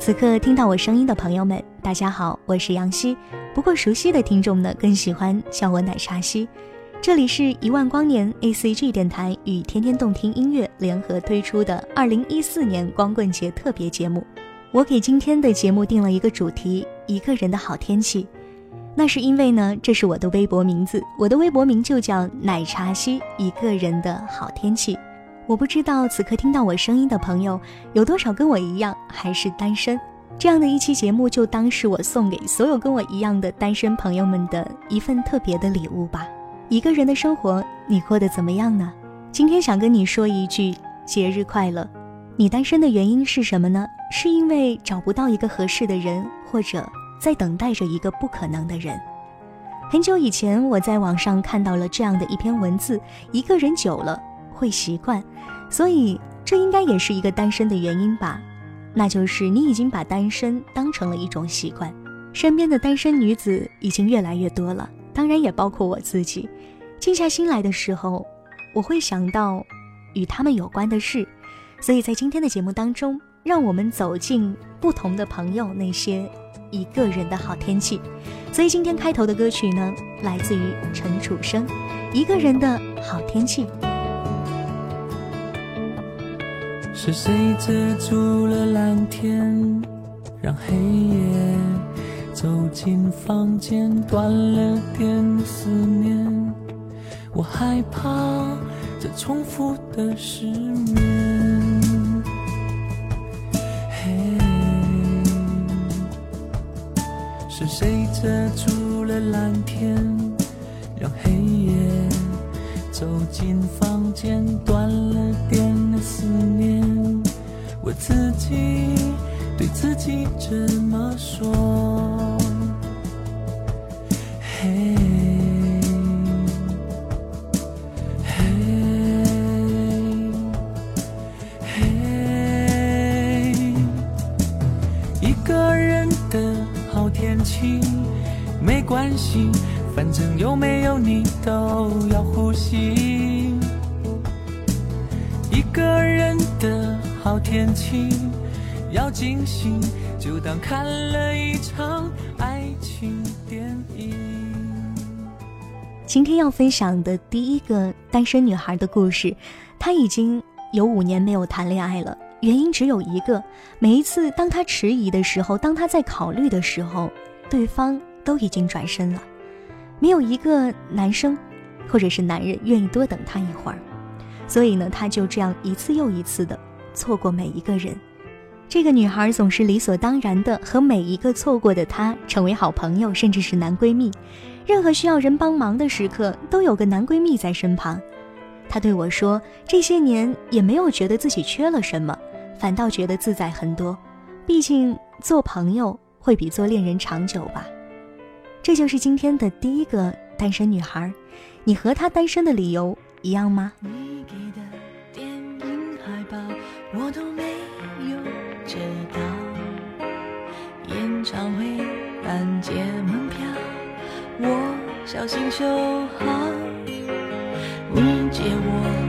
此刻听到我声音的朋友们，大家好，我是杨希。不过熟悉的听众呢，更喜欢叫我奶茶希。这里是一万光年 A C G 电台与天天动听音乐联合推出的二零一四年光棍节特别节目。我给今天的节目定了一个主题：一个人的好天气。那是因为呢，这是我的微博名字，我的微博名就叫奶茶希，一个人的好天气。我不知道此刻听到我声音的朋友有多少跟我一样还是单身，这样的一期节目就当是我送给所有跟我一样的单身朋友们的一份特别的礼物吧。一个人的生活，你过得怎么样呢？今天想跟你说一句节日快乐。你单身的原因是什么呢？是因为找不到一个合适的人，或者在等待着一个不可能的人。很久以前，我在网上看到了这样的一篇文字：一个人久了。会习惯，所以这应该也是一个单身的原因吧？那就是你已经把单身当成了一种习惯。身边的单身女子已经越来越多了，当然也包括我自己。静下心来的时候，我会想到与他们有关的事。所以在今天的节目当中，让我们走进不同的朋友那些一个人的好天气。所以今天开头的歌曲呢，来自于陈楚生，《一个人的好天气》。是谁遮住了蓝天，让黑夜走进房间，断了电的思念。我害怕这重复的失眠。嘿，是谁遮住了蓝天，让黑夜走进房间，断了电的思念。我自己对自己这么说，嘿，嘿，嘿，一个人的好天气没关系，反正有没有你都要呼吸。一个人的。好天气要惊喜，就当看了一场爱情电影。今天要分享的第一个单身女孩的故事，她已经有五年没有谈恋爱了，原因只有一个：每一次当她迟疑的时候，当她在考虑的时候，对方都已经转身了，没有一个男生或者是男人愿意多等她一会儿，所以呢，她就这样一次又一次的。错过每一个人，这个女孩总是理所当然的和每一个错过的他成为好朋友，甚至是男闺蜜。任何需要人帮忙的时刻，都有个男闺蜜在身旁。她对我说：“这些年也没有觉得自己缺了什么，反倒觉得自在很多。毕竟做朋友会比做恋人长久吧。”这就是今天的第一个单身女孩。你和她单身的理由一样吗？我都没有知道演唱会半截门票，我小心收好。你借我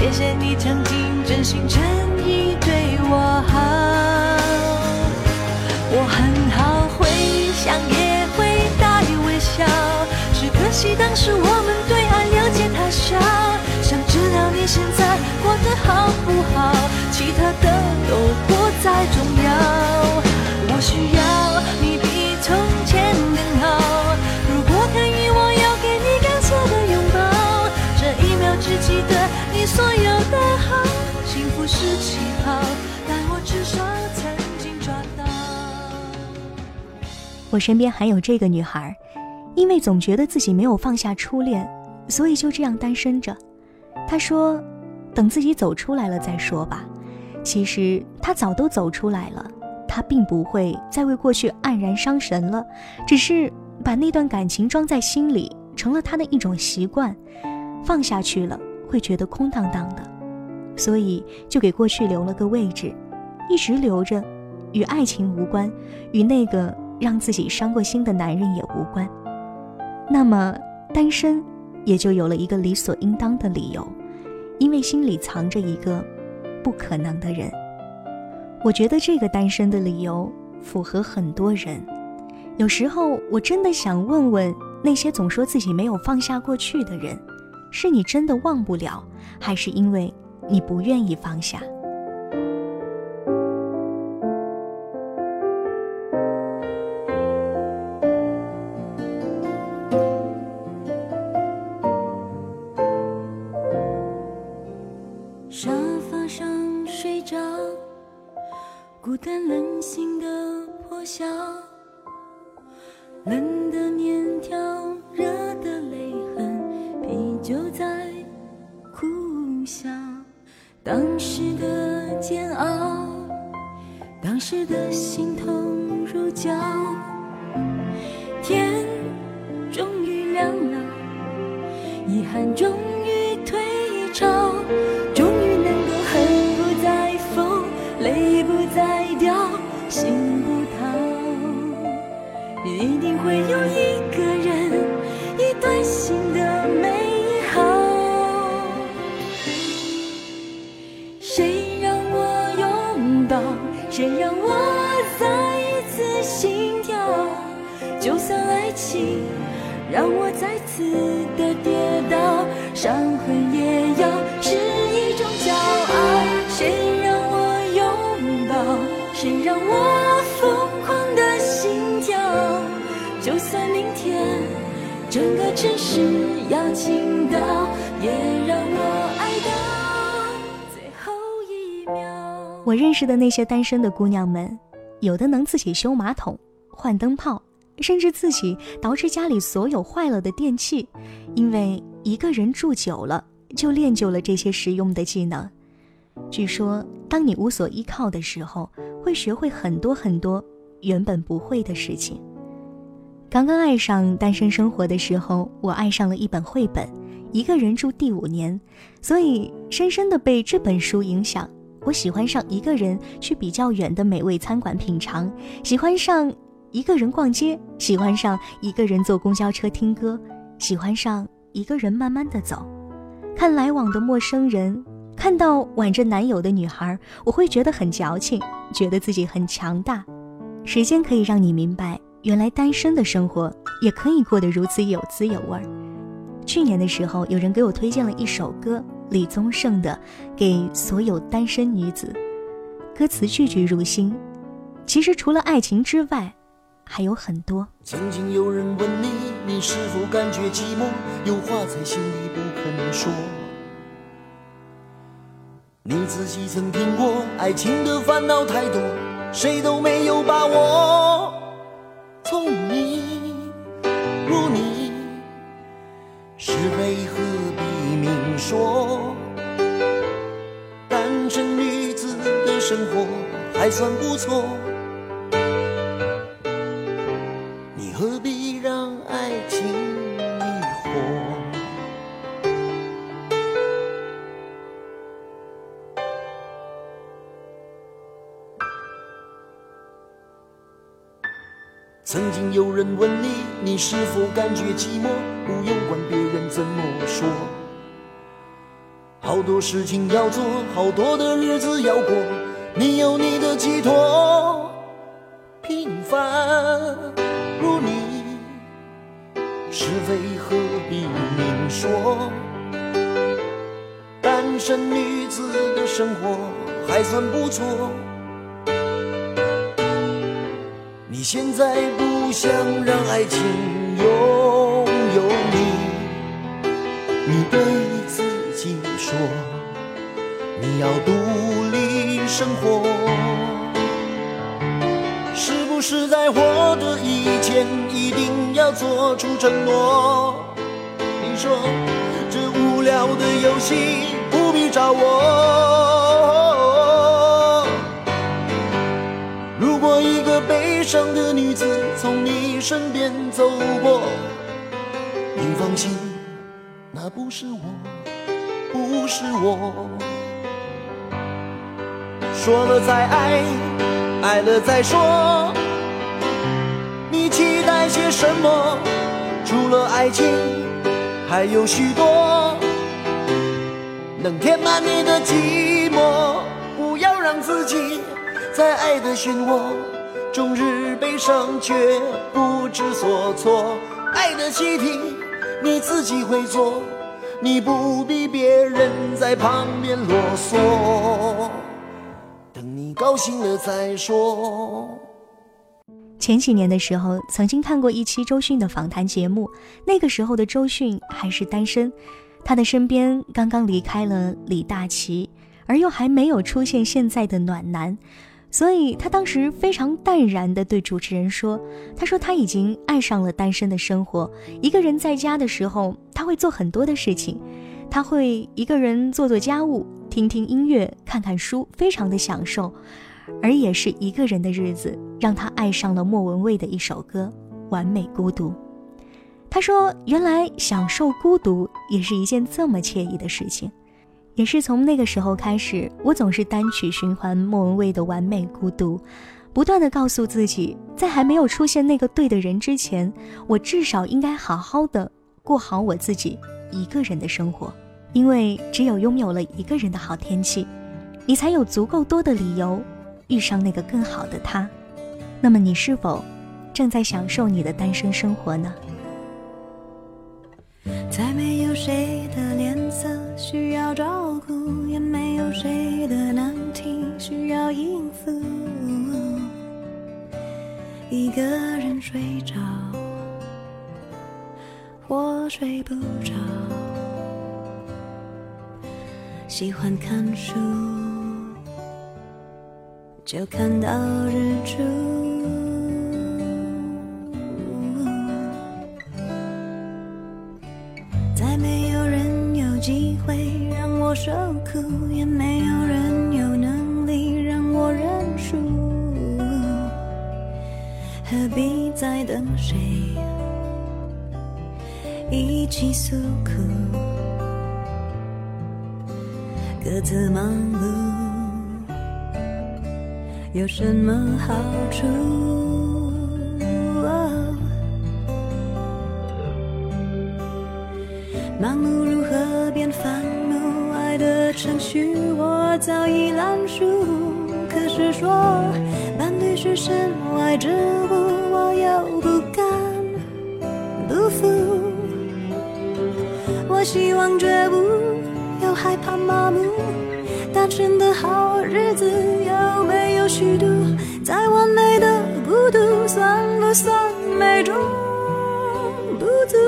谢谢你曾经真心真意对我好。我很好，会想也会带微笑，只可惜当时我们对爱了解太少。想知道你现在过我身边还有这个女孩，因为总觉得自己没有放下初恋，所以就这样单身着。她说：“等自己走出来了再说吧。”其实她早都走出来了，她并不会再为过去黯然伤神了，只是把那段感情装在心里，成了她的一种习惯。放下去了，会觉得空荡荡的，所以就给过去留了个位置，一直留着，与爱情无关，与那个让自己伤过心的男人也无关。那么单身也就有了一个理所应当的理由，因为心里藏着一个不可能的人。我觉得这个单身的理由符合很多人。有时候我真的想问问那些总说自己没有放下过去的人，是你真的忘不了，还是因为你不愿意放下？角。天终于亮了，遗憾终于退潮，终于能够恨不再疯，泪不再掉，心不逃。一定会有一伤痕也要是一种骄傲。谁让我拥抱？谁让我疯狂的心跳？就算明天整个城市要倾倒，也让我爱到最后一秒。我认识的那些单身的姑娘们，有的能自己修马桶、换灯泡，甚至自己捯饬家里所有坏了的电器，因为一个人住久了，就练就了这些实用的技能。据说，当你无所依靠的时候，会学会很多很多原本不会的事情。刚刚爱上单身生活的时候，我爱上了一本绘本《一个人住第五年》，所以深深的被这本书影响。我喜欢上一个人去比较远的美味餐馆品尝，喜欢上一个人逛街，喜欢上一个人坐公交车听歌，喜欢上一个人慢慢的走，看来往的陌生人，看到挽着男友的女孩，我会觉得很矫情，觉得自己很强大。时间可以让你明白。原来单身的生活也可以过得如此有滋有味儿。去年的时候，有人给我推荐了一首歌，李宗盛的《给所有单身女子》，歌词句句入心。其实除了爱情之外，还有很多。曾经有人问你，你是否感觉寂寞？有话在心里不肯说。你自己曾听过，爱情的烦恼太多，谁都没有把握。聪明如你，是非何必明说？单身女子的生活还算不错，你何必有人问你，你是否感觉寂寞？不用管别人怎么说，好多事情要做，好多的日子要过，你有你的寄托。平凡如你，是非何必明说？单身女子的生活还算不错。你现在不想让爱情拥有你，你对自己说，你要独立生活。是不是在活着以前一定要做出承诺？你说这无聊的游戏不必找我。上的女子从你身边走过，你放心，那不是我，不是我。说了再爱，爱了再说。你期待些什么？除了爱情，还有许多能填满你的寂寞。不要让自己在爱的漩涡，终日悲伤却不知所措。爱的习题，你自己会做，你不必别人在旁边啰嗦。等你高兴了再说。前几年的时候，曾经看过一期周迅的访谈节目，那个时候的周迅还是单身，她的身边刚刚离开了李大齐，而又还没有出现现在的暖男，所以她当时非常淡然地对主持人说：“她说她已经爱上了单身的生活，一个人在家的时候，她会做很多的事情，她会一个人做做家务。”听听音乐，看看书，非常的享受，而也是一个人的日子，让他爱上了莫文蔚的一首歌《完美孤独》。他说：“原来享受孤独也是一件这么惬意的事情。”也是从那个时候开始，我总是单曲循环莫文蔚的《完美孤独》，不断的告诉自己，在还没有出现那个对的人之前，我至少应该好好的过好我自己一个人的生活。因为只有拥有了一个人的好天气，你才有足够多的理由遇上那个更好的他。那么你是否正在享受你的单身生活呢？再没有谁的脸色需要照需要应付。一个人睡着，或睡不着。喜欢看书，就看到日出。再没有人有机会让我受苦，等谁一起诉苦？各自忙碌，有什么好处？忙碌如何变烦怒？爱的程序我早已烂熟。可是说伴侣是身外之物，我希望绝不。又害怕麻木，单纯的好日子有没有虚度？再完美的孤独，算不算美中不足？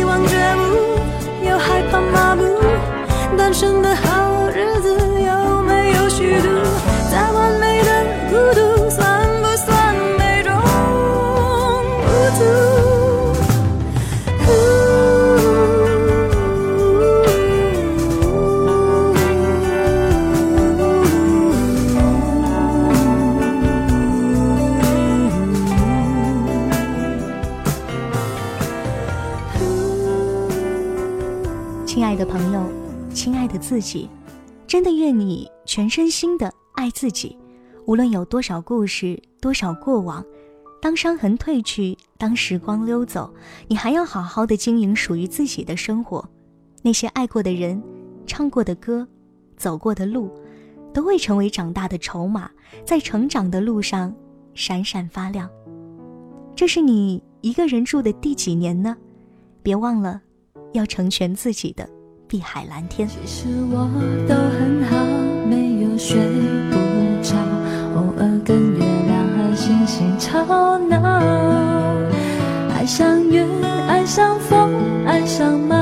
希望觉悟，又害怕麻木。单身的好日子有没有虚度？再完美。自己，真的愿你全身心的爱自己。无论有多少故事，多少过往，当伤痕褪去，当时光溜走，你还要好好的经营属于自己的生活。那些爱过的人，唱过的歌，走过的路，都会成为长大的筹码，在成长的路上闪闪发亮。这是你一个人住的第几年呢？别忘了，要成全自己的碧海蓝天。其实我都很好，没有睡不着，偶尔跟月亮和星星吵闹。爱上云，爱上风，爱上猫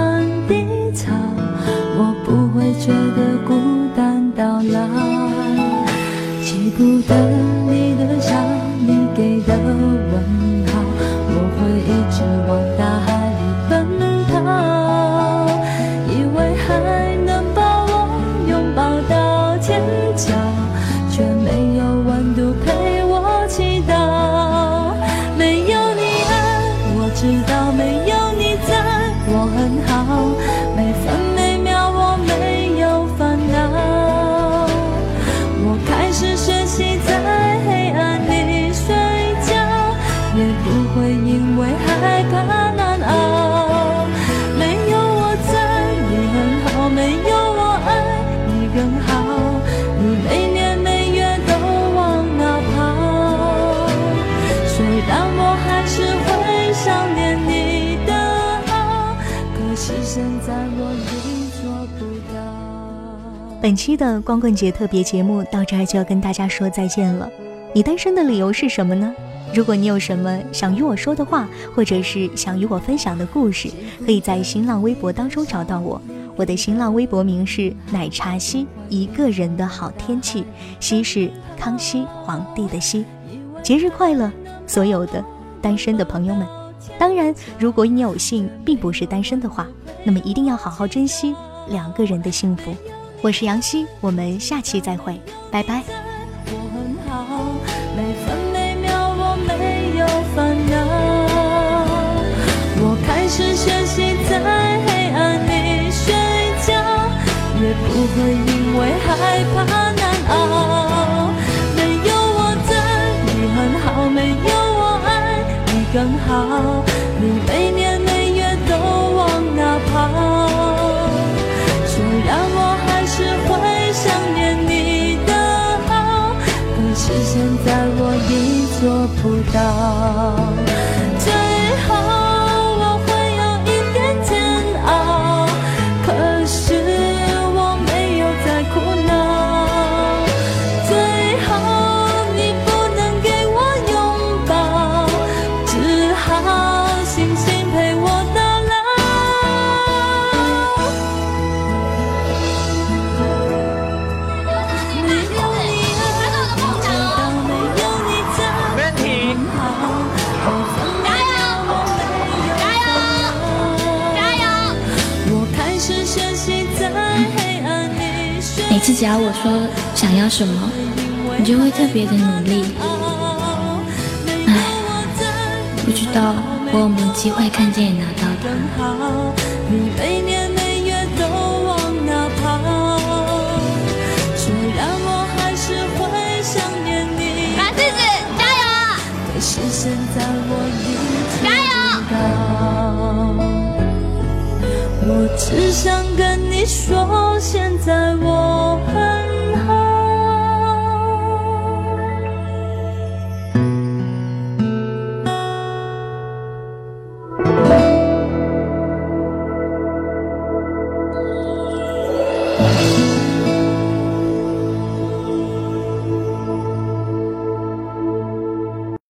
本期的光棍节特别节目到这儿就要跟大家说再见了。你单身的理由是什么呢？如果你有什么想与我说的话，或者是想与我分享的故事，可以在新浪微博当中找到我。我的新浪微博名是奶茶西，一个人的好天气，西是康熙皇帝的西。节日快乐，所有的单身的朋友们。当然，如果你有幸并不是单身的话，那么一定要好好珍惜两个人的幸福。我是杨希，我们下期再会，拜拜。我很好，每分每秒我没有烦恼。我开始学习在黑暗里睡觉，也不会因为害怕只要我说想要什么，你就会特别的努力。唉，不知道我有没有机会看见你拿到它。